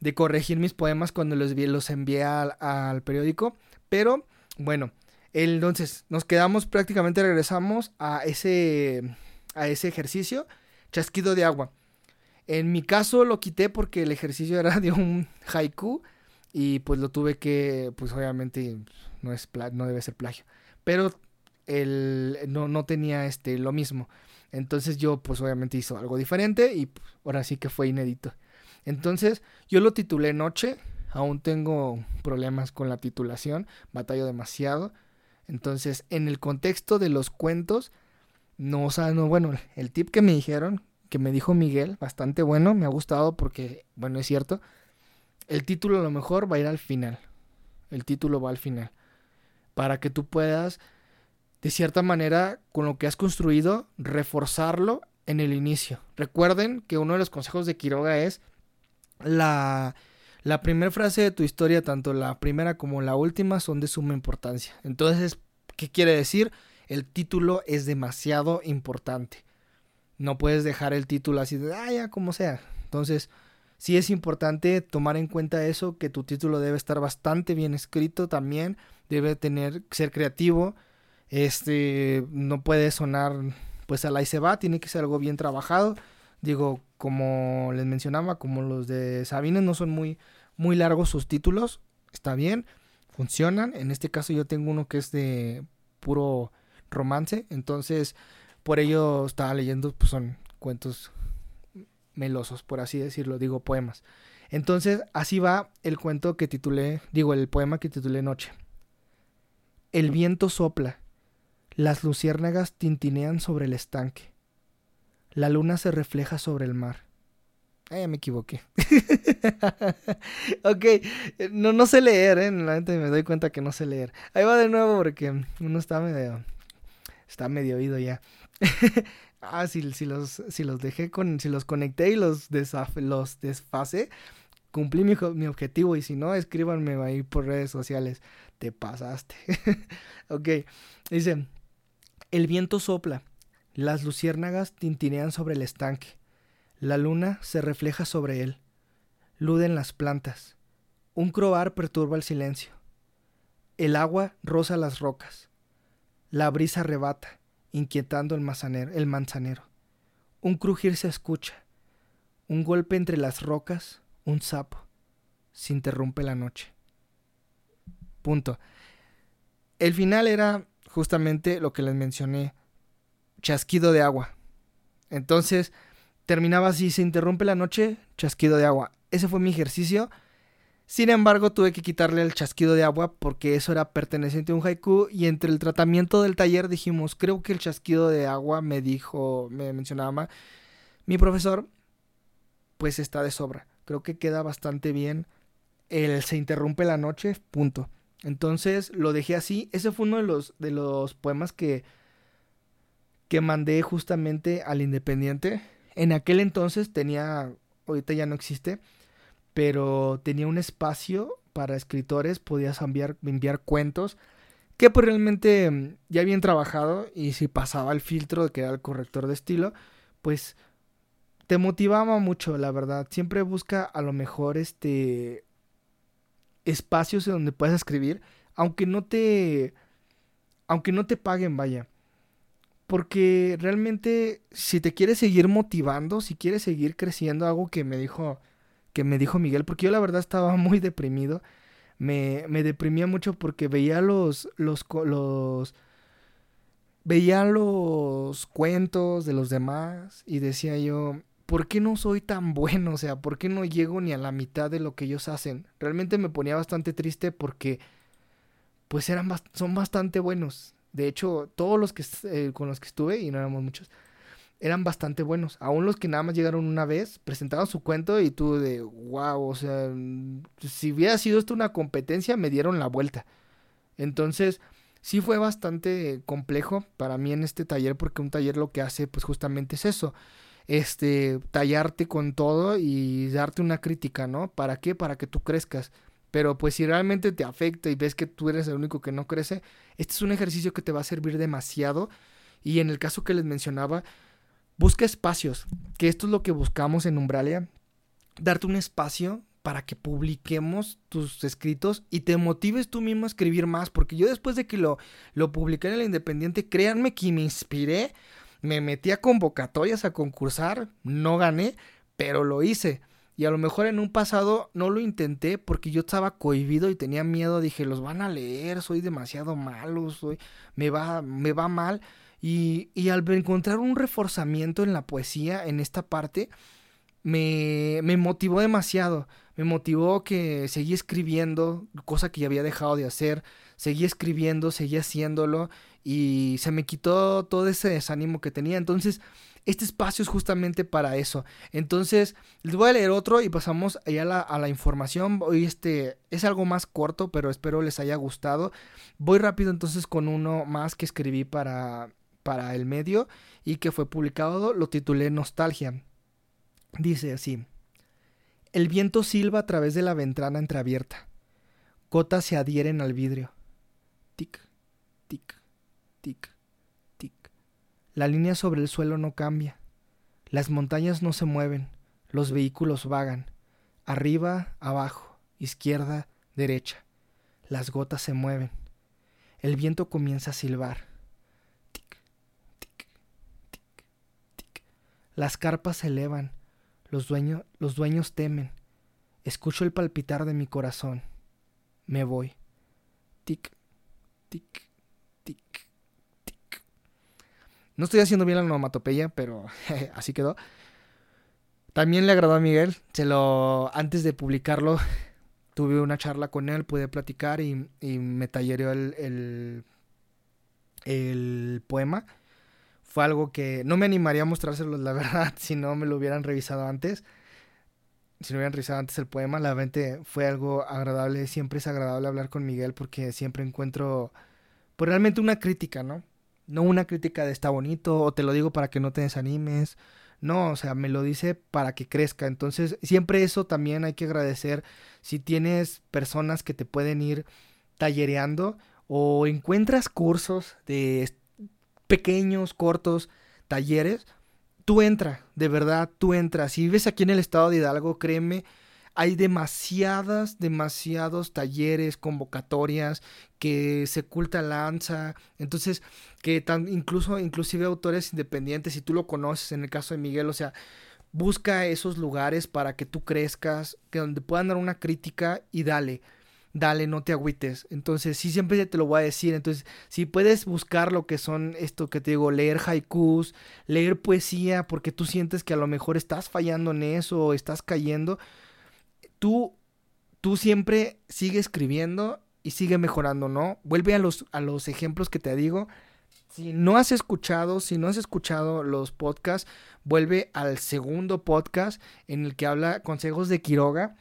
de corregir mis poemas cuando los, envié al, al periódico. Pero bueno, entonces nos quedamos prácticamente, regresamos a ese, a ese ejercicio, chasquido de agua. En mi caso lo quité porque el ejercicio era de un haiku y pues lo tuve que, pues obviamente no, es no debe ser plagio, pero el, no, no tenía este, lo mismo. Entonces yo pues obviamente hizo algo diferente y pues, ahora sí que fue inédito. Entonces yo lo titulé Noche, aún tengo problemas con la titulación, batallo demasiado. Entonces en el contexto de los cuentos, no, o sea, no, bueno, el tip que me dijeron, que me dijo Miguel, bastante bueno, me ha gustado porque, bueno, es cierto, el título a lo mejor va a ir al final. El título va al final. Para que tú puedas, de cierta manera, con lo que has construido, reforzarlo en el inicio. Recuerden que uno de los consejos de Quiroga es la, la primera frase de tu historia, tanto la primera como la última, son de suma importancia. Entonces, ¿qué quiere decir? El título es demasiado importante. No puedes dejar el título así de, ah, ya, como sea. Entonces, sí es importante tomar en cuenta eso, que tu título debe estar bastante bien escrito también, debe tener, ser creativo, este, no puede sonar pues a la y se va, tiene que ser algo bien trabajado. Digo, como les mencionaba, como los de Sabines no son muy, muy largos sus títulos, está bien, funcionan. En este caso yo tengo uno que es de puro romance, entonces por ello estaba leyendo, pues son cuentos melosos, por así decirlo, digo poemas. Entonces, así va el cuento que titulé, digo, el poema que titulé Noche. El viento sopla, las luciérnagas tintinean sobre el estanque, la luna se refleja sobre el mar. Eh, me equivoqué. *laughs* ok, no, no sé leer, ¿eh? La gente me doy cuenta que no sé leer. Ahí va de nuevo porque uno está medio... Está medio oído ya. *laughs* ah, si, si, los, si los dejé con, si los conecté y los, los desfase, cumplí mi, mi, objetivo. Y si no, escríbanme ahí por redes sociales. Te pasaste. *laughs* ok, dice, el viento sopla, las luciérnagas tintinean sobre el estanque, la luna se refleja sobre él, luden las plantas, un croar perturba el silencio, el agua roza las rocas, la brisa arrebata, inquietando el, el manzanero. Un crujir se escucha, un golpe entre las rocas, un sapo. Se interrumpe la noche. Punto. El final era justamente lo que les mencioné, chasquido de agua. Entonces, terminaba así, se interrumpe la noche, chasquido de agua. Ese fue mi ejercicio sin embargo, tuve que quitarle el chasquido de agua porque eso era perteneciente a un haiku y entre el tratamiento del taller dijimos, creo que el chasquido de agua me dijo, me mencionaba mi profesor, pues está de sobra. Creo que queda bastante bien. El se interrumpe la noche, punto. Entonces lo dejé así. Ese fue uno de los, de los poemas que, que mandé justamente al Independiente. En aquel entonces tenía, ahorita ya no existe, pero tenía un espacio para escritores, podías enviar, enviar cuentos que pues realmente mm, ya habían trabajado y si pasaba el filtro que era el corrector de estilo, pues te motivaba mucho, la verdad. Siempre busca a lo mejor este espacios en donde puedas escribir, aunque no te aunque no te paguen, vaya. Porque realmente si te quieres seguir motivando, si quieres seguir creciendo, algo que me dijo que me dijo Miguel, porque yo la verdad estaba *laughs* muy deprimido. Me, me deprimía mucho porque veía los, los, los, veía los cuentos de los demás y decía yo, ¿por qué no soy tan *laughs* bueno? O sea, ¿por qué no llego ni a la mitad de lo que ellos hacen? Realmente me ponía bastante triste porque, pues eran, son bastante buenos. De hecho, todos los que, eh, con los que estuve, y no éramos muchos, eran bastante buenos. Aún los que nada más llegaron una vez, presentaron su cuento y tú de, wow, o sea, si hubiera sido esto una competencia, me dieron la vuelta. Entonces, sí fue bastante complejo para mí en este taller, porque un taller lo que hace, pues justamente es eso. Este, tallarte con todo y darte una crítica, ¿no? ¿Para qué? Para que tú crezcas. Pero pues si realmente te afecta y ves que tú eres el único que no crece, este es un ejercicio que te va a servir demasiado. Y en el caso que les mencionaba, busca espacios, que esto es lo que buscamos en Umbralia, darte un espacio para que publiquemos tus escritos y te motives tú mismo a escribir más, porque yo después de que lo, lo publiqué en el Independiente, créanme que me inspiré, me metí a convocatorias a concursar, no gané, pero lo hice. Y a lo mejor en un pasado no lo intenté porque yo estaba cohibido y tenía miedo. Dije, los van a leer, soy demasiado malo, soy, me va, me va mal. Y, al encontrar un reforzamiento en la poesía, en esta parte, me, me motivó demasiado. Me motivó que seguí escribiendo, cosa que ya había dejado de hacer. Seguí escribiendo, seguí haciéndolo y se me quitó todo ese desánimo que tenía. Entonces, este espacio es justamente para eso. Entonces, les voy a leer otro y pasamos allá a la, información. Hoy este es algo más corto, pero espero les haya gustado. Voy rápido entonces con uno más que escribí para, para el medio y que fue publicado. Lo titulé Nostalgia. Dice así. El viento silba a través de la ventana entreabierta. Gotas se adhieren al vidrio. Tic, tic, tic, tic. La línea sobre el suelo no cambia. Las montañas no se mueven. Los vehículos vagan. Arriba, abajo, izquierda, derecha. Las gotas se mueven. El viento comienza a silbar. Tic, tic, tic, tic. Las carpas se elevan los, dueños, temen. Escucho el palpitar de mi corazón. Me voy. Tic, tic, tic, tic. No estoy haciendo bien la onomatopeya, pero *laughs* así quedó. También le agradó a Miguel. Se lo. Antes de publicarlo, *laughs* tuve una charla con él, pude platicar y, me tallereó el, el, el poema fue algo que no me animaría a mostrárselos, la *laughs* verdad, si no me lo hubieran revisado antes. Si no hubieran revisado antes el poema, la verdad fue algo agradable. Siempre es agradable hablar con Miguel porque siempre encuentro, pues realmente una crítica, ¿no? No una crítica de está bonito o te lo digo para que no te desanimes. No, o sea, me lo dice para que crezca. Entonces, siempre eso también hay que agradecer. Si tienes personas que te pueden ir tallereando o encuentras cursos de pequeños, cortos talleres, tú entra, de verdad, tú entras. Si vives aquí en el estado de Hidalgo, créeme, hay demasiadas, demasiados talleres, convocatorias, que se culta lanza, entonces, que tan, incluso, inclusive autores independientes, si tú lo conoces, en el caso de Miguel, o sea, busca esos lugares para que tú crezcas, que donde puedan dar una crítica y dale dale, no te agüites. Entonces, sí, siempre te lo voy a decir. Entonces, si puedes buscar lo que son esto que te digo, leer haikus, leer poesía, porque tú sientes que a lo mejor estás fallando en eso o estás cayendo, tú, tú siempre sigue escribiendo y sigue mejorando, ¿no? Vuelve a los, a los ejemplos que te digo. Si no has escuchado, si no has escuchado los podcasts, vuelve al segundo podcast en el que habla consejos de Quiroga.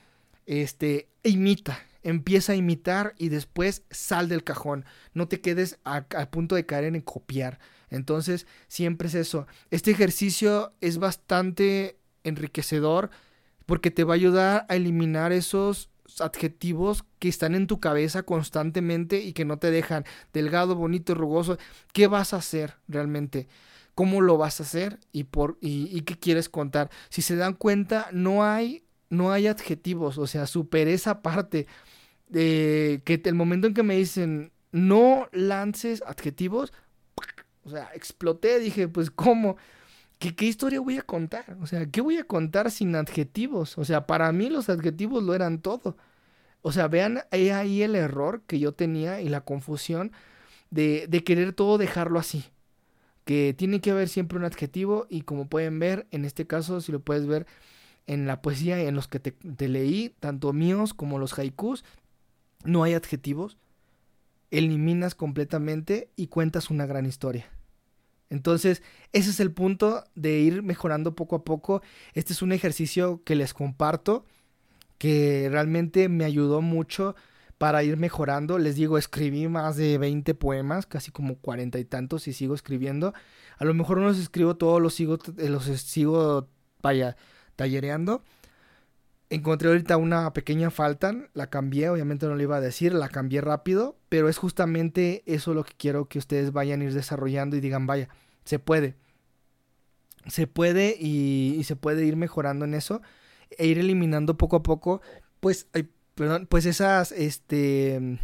Este, imita, empieza a imitar y después sal del cajón. No te quedes al punto de caer en copiar. Entonces, siempre es eso. Este ejercicio es bastante enriquecedor porque te va a ayudar a eliminar esos adjetivos que están en tu cabeza constantemente y que no te dejan delgado, bonito, rugoso. ¿Qué vas a hacer realmente? ¿Cómo lo vas a hacer? ¿Y, por, y, qué quieres contar? Si se dan cuenta, no hay, no hay adjetivos. O sea, super esa parte que el momento en que me dicen no lances adjetivos, o sea, exploté, dije, pues ¿cómo? ¿Qué, ¿Qué historia voy a contar? O sea, ¿qué voy a contar sin adjetivos? O sea, para mí los adjetivos lo eran todo. O sea, vean ahí el error que yo tenía y la confusión de, de querer todo dejarlo así. Que tiene que haber siempre un adjetivo y como pueden ver, en este caso, si lo puedes ver en la poesía en los que te, te leí, tanto míos como los haikus, no hay adjetivos, eliminas completamente y cuentas una gran historia. Entonces, ese es el punto de ir mejorando poco a poco. Este es un ejercicio que les comparto, que realmente me ayudó mucho para ir mejorando. Les digo, escribí más de 20 poemas, casi como cuarenta y tantos y sigo escribiendo. A lo mejor no los escribo todos, los sigo, los sigo, vaya, tallereando encontré ahorita una pequeña falta, la cambié, obviamente no le iba a decir, la cambié rápido, pero es justamente eso lo que quiero que ustedes vayan a ir desarrollando y digan, vaya, se puede. Se puede y, se puede ir mejorando en eso e ir eliminando poco a poco, pues, perdón, pues esas, este,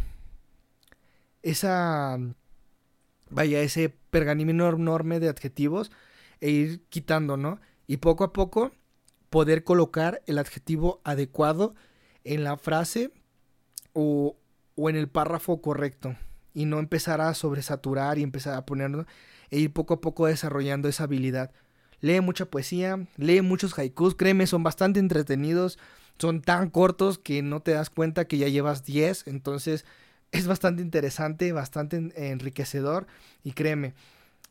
esa, vaya, ese pergamino enorme de adjetivos e ir quitando, ¿no? Y poco a poco poder colocar el adjetivo adecuado en la frase o, en el párrafo correcto y no empezar a sobresaturar y empezar a ponerlo e ir poco a poco desarrollando esa habilidad. Lee mucha poesía, lee muchos haikus, créeme, son bastante entretenidos, son tan cortos que no te das cuenta que ya llevas 10, entonces es bastante interesante, bastante enriquecedor y créeme,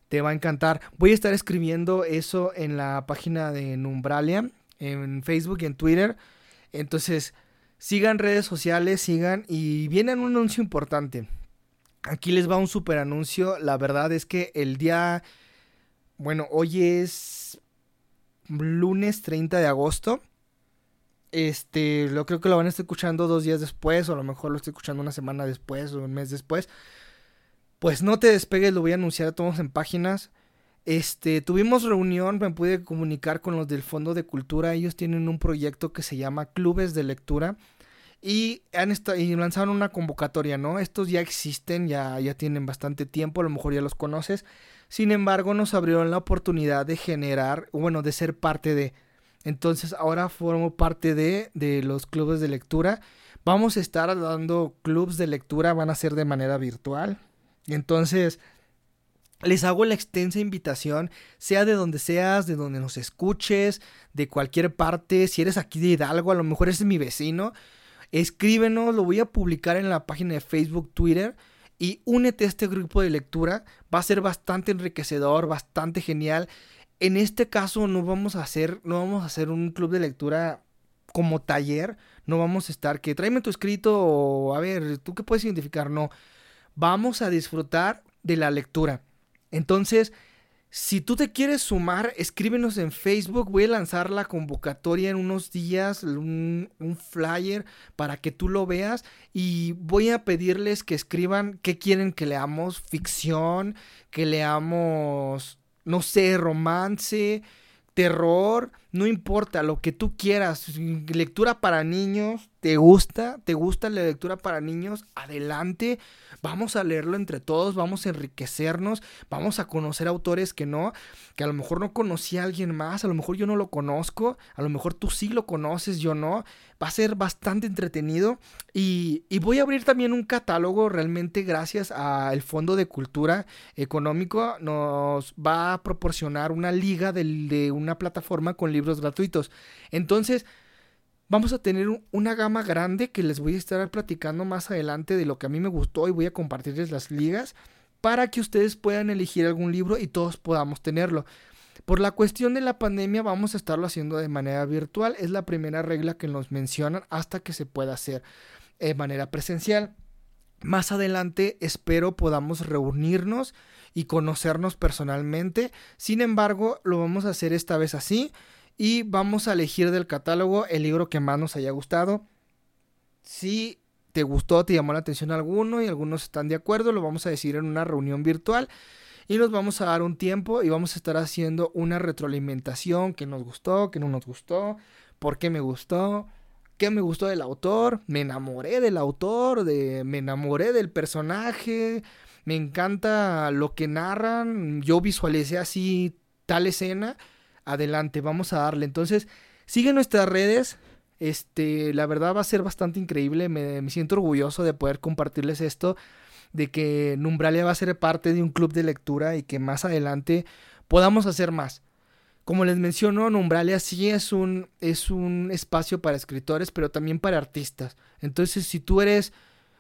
te va a encantar. Voy a estar escribiendo eso en la página de Numbralia, en Facebook y en Twitter. Entonces, sigan redes sociales, sigan y viene un anuncio importante. Aquí les va un super anuncio. La verdad es que el día, bueno, hoy es lunes 30 de agosto. Este, lo creo que lo van a estar escuchando dos días después, o a lo mejor lo estoy escuchando una semana después o un mes después. Pues no te despegues, lo voy a anunciar a todos en páginas. Este, tuvimos reunión, me pude comunicar con los del Fondo de Cultura. Ellos tienen un proyecto que se llama Clubes de Lectura y han y lanzaron una convocatoria, ¿no? Estos ya existen, ya, ya tienen bastante tiempo, a lo mejor ya los conoces. Sin embargo, nos abrieron la oportunidad de generar, bueno, de ser parte de. Entonces, ahora formo parte de, de los clubes de lectura. Vamos a estar dando clubes de lectura, van a ser de manera virtual. Entonces, les hago la extensa invitación, sea de donde seas, de donde nos escuches, de cualquier parte, si eres aquí de Hidalgo, a lo mejor es mi vecino, escríbenos, lo voy a publicar en la página de Facebook, Twitter y únete a este grupo de lectura, va a ser bastante enriquecedor, bastante genial. En este caso no vamos a hacer, no vamos a hacer un club de lectura como taller, no vamos a estar que tráeme tu escrito o a ver, tú qué puedes identificar, no. Vamos a disfrutar de la lectura entonces, si tú te quieres sumar, escríbenos en Facebook. Voy a lanzar la convocatoria en unos días, un, flyer para que tú lo veas. Y voy a pedirles que escriban qué quieren que leamos, ficción, que leamos, no sé, romance, terror, no importa, lo que tú quieras. Lectura para niños, ¿te gusta? ¿Te gusta la lectura para niños? Adelante. Vamos a leerlo entre todos, vamos a enriquecernos, vamos a conocer autores que no, que a lo mejor no conocía a alguien más, a lo mejor yo no lo conozco, a lo mejor tú sí lo conoces, yo no. Va a ser bastante entretenido y, voy a abrir también un catálogo realmente gracias al Fondo de Cultura Económico. Nos va a proporcionar una liga de, de una plataforma con libros gratuitos. Entonces, Vamos a tener una gama grande que les voy a estar platicando más adelante de lo que a mí me gustó y voy a compartirles las ligas para que ustedes puedan elegir algún libro y todos podamos tenerlo. Por la cuestión de la pandemia vamos a estarlo haciendo de manera virtual, es la primera regla que nos mencionan hasta que se pueda hacer de manera presencial. Más adelante espero podamos reunirnos y conocernos personalmente. Sin embargo, lo vamos a hacer esta vez así y vamos a elegir del catálogo el libro que más nos haya gustado. Si te gustó, te llamó la atención alguno y algunos están de acuerdo, lo vamos a decir en una reunión virtual y nos vamos a dar un tiempo y vamos a estar haciendo una retroalimentación, que nos gustó, que no nos gustó, por qué me gustó, qué me gustó del autor, me enamoré del autor, de, me enamoré del personaje, me encanta lo que narran, yo visualicé así tal escena adelante, vamos a darle. Entonces, sigue nuestras redes. Este, la verdad va a ser bastante increíble. Me, siento orgulloso de poder compartirles esto. De que Numbralia va a ser parte de un club de lectura y que más adelante podamos hacer más. Como les menciono, Numbralia sí es un, es un espacio para escritores, pero también para artistas. Entonces, si tú eres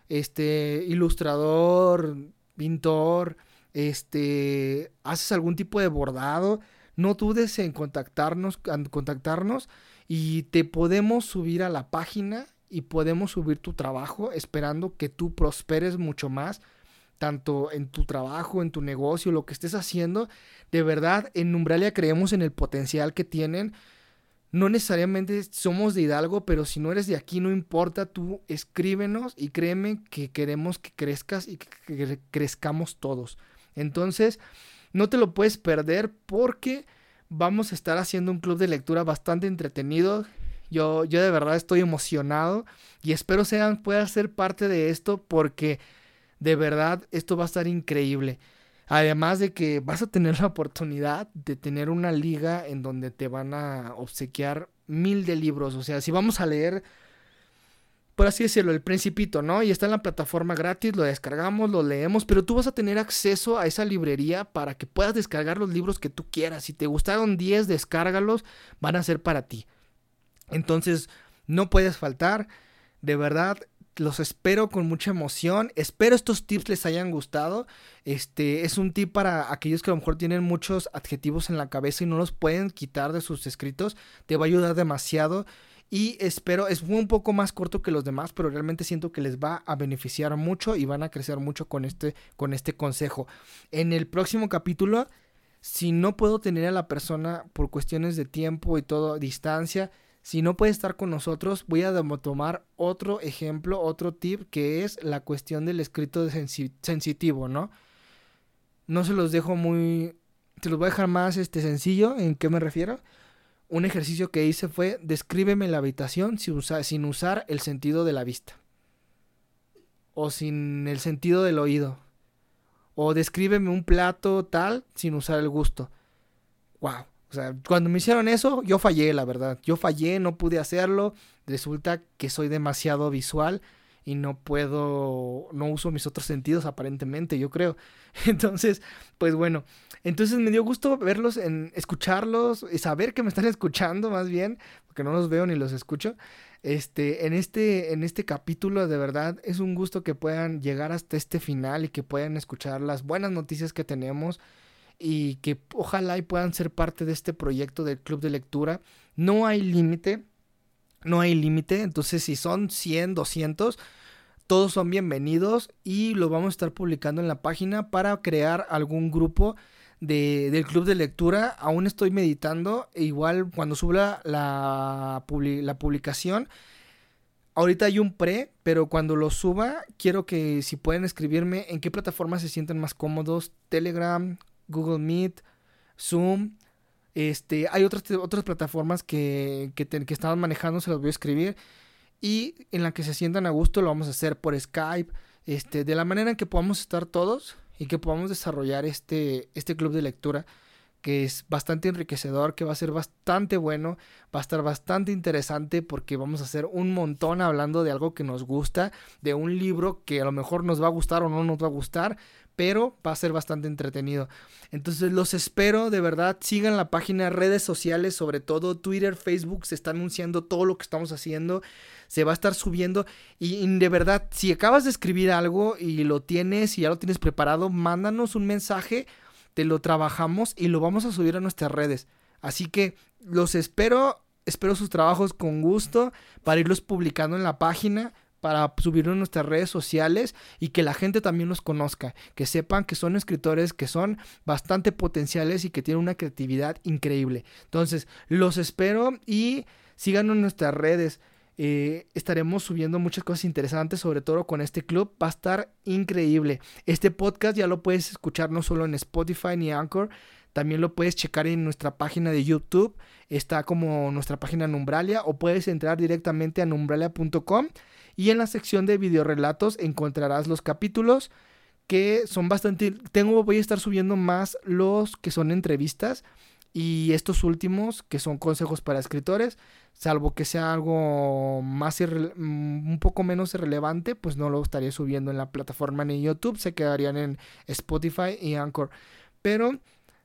este ilustrador, pintor, este, haces algún tipo de bordado, no dudes en contactarnos, en contactarnos y te podemos subir a la página y podemos subir tu trabajo esperando que tú prosperes mucho más tanto en tu trabajo, en tu negocio, lo que estés haciendo. De verdad, en Numbralia creemos en el potencial que tienen. no necesariamente somos de Hidalgo, pero si no eres de aquí, no importa, tú escríbenos y créeme que queremos que crezcas y que crezcamos todos. Entonces, no te lo puedes perder porque vamos a estar haciendo un club de lectura bastante entretenido. Yo, yo de verdad estoy emocionado y espero sean, puedan ser parte de esto porque de verdad esto va a estar increíble. Además de que vas a tener *laughs* la oportunidad de tener una liga en donde te van a obsequiar mil de libros. O sea, si vamos a leer, por así decirlo, el principito, ¿no? Y está en la plataforma gratis, lo descargamos, lo leemos, pero tú vas a tener acceso a esa librería para que puedas descargar los libros que tú quieras. Si te gustaron 10, descárgalos, van a ser para ti. Entonces, no puedes faltar. De verdad, los espero con mucha emoción. Espero estos tips les hayan gustado. Este es un tip para aquellos que a lo mejor tienen muchos adjetivos en la cabeza y no los pueden quitar de sus escritos. Te va a ayudar demasiado. Y espero, es un poco más corto que los demás, pero realmente siento que les va a beneficiar mucho y van a crecer mucho con este, con este consejo. En el próximo capítulo, si no puedo tener a la persona por cuestiones de tiempo y todo, distancia, si no puede estar con nosotros, voy a tomar otro ejemplo, otro tip, que es la cuestión del escrito sensitivo, ¿no? No se los dejo muy... Se los voy a dejar más este, sencillo. ¿En qué me refiero? Un ejercicio que hice fue descríbeme la habitación sin, sin usar el sentido de la vista. O sin el sentido del oído. O descríbeme un plato tal sin usar el gusto. ¡Wow! O sea, cuando me hicieron eso, yo fallé, la verdad. Yo fallé, no pude hacerlo. Resulta que soy demasiado visual y no puedo, no uso mis otros sentidos aparentemente, yo creo. *laughs* Entonces, pues bueno, entonces me dio gusto verlos, en, escucharlos y saber que me están escuchando más bien, porque no los veo ni los escucho. Este, en este, en este capítulo de verdad es un gusto que puedan llegar hasta este final y que puedan escuchar las buenas noticias que tenemos y que ojalá y puedan ser parte de este proyecto del club de lectura. No hay límite, no hay límite, entonces si son 100, 200, todos son bienvenidos y lo vamos a estar publicando en la página para crear algún grupo de, del club de lectura. Aún estoy meditando, e igual cuando suba la, la publicación. Ahorita hay un pre, pero cuando lo suba, quiero que si pueden escribirme en qué plataforma se sienten más cómodos, Telegram, Google Meet, Zoom. Este, hay otras, otras plataformas que, que, estaban manejando, se las voy a escribir. Y en la que se sientan a gusto lo vamos a hacer por Skype. Este, de la manera en que podamos estar todos y que podamos desarrollar este, este club de lectura que es bastante enriquecedor, que va a ser bastante bueno, va a estar bastante interesante porque vamos a hacer un montón hablando de algo que nos gusta, de un libro que a lo mejor nos va a gustar o no nos va a gustar, pero va a ser bastante entretenido. Entonces los espero, de verdad, sigan la página, redes sociales, sobre todo Twitter, Facebook, se está anunciando todo lo que estamos haciendo, se va a estar subiendo y, de verdad, si acabas de escribir algo y lo tienes y ya lo tienes preparado, mándanos un mensaje, te lo trabajamos y lo vamos a subir a nuestras redes. Así que los espero, espero sus trabajos con gusto para irlos publicando en la página para subirlo en nuestras redes sociales y que la gente también los conozca, que sepan que son escritores que son bastante potenciales y que tienen una creatividad increíble. Entonces, los espero y síganos en nuestras redes. Eh, estaremos subiendo muchas cosas interesantes, sobre todo con este club. Va a estar increíble. Este podcast ya lo puedes escuchar no solo en Spotify ni Anchor, también lo puedes checar en nuestra página de YouTube. Está como nuestra página Numbralia o puedes entrar directamente a numbralia.com y en la sección de videorelatos encontrarás los capítulos que son bastante... Tengo, voy a estar subiendo más los que son entrevistas y estos últimos que son consejos para escritores, salvo que sea algo más mm, un poco menos irrelevante, pues no lo estaría subiendo en la plataforma ni en YouTube, se quedarían en Spotify y Anchor. Pero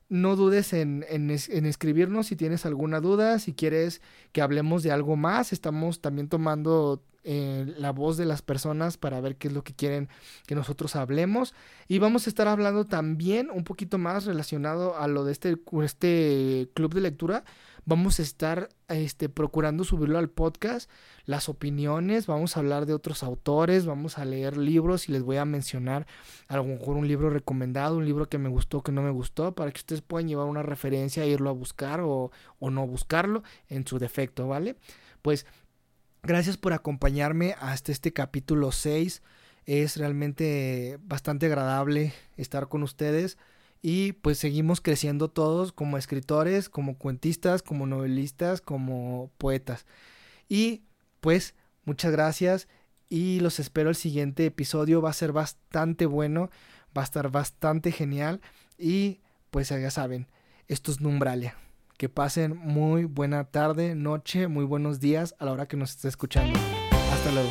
no dudes en, en, escribirnos si tienes alguna duda, si quieres que hablemos de algo más. Estamos también tomando eh, la voz de las personas para ver qué es lo que quieren que nosotros hablemos. Y vamos a estar hablando también un poquito más relacionado a lo de este, este club de lectura. vamos a estar este, procurando subirlo al podcast, las opiniones, vamos a hablar de otros autores, vamos a leer libros y les voy a mencionar a lo mejor un libro recomendado, un libro que me gustó, que no me gustó, para que ustedes puedan llevar una referencia, e irlo a buscar o, o no buscarlo en su defecto, ¿vale? Pues gracias por acompañarme hasta este capítulo 6. Es realmente bastante agradable estar con ustedes y pues seguimos creciendo todos como escritores, como cuentistas, como novelistas, como poetas. Y pues muchas gracias y los espero el siguiente episodio, va a ser bastante bueno, va a estar bastante genial y pues ya saben, esto es Numbralia. Que pasen muy buena tarde, noche, muy buenos días a la hora que nos esté escuchando. Hasta luego.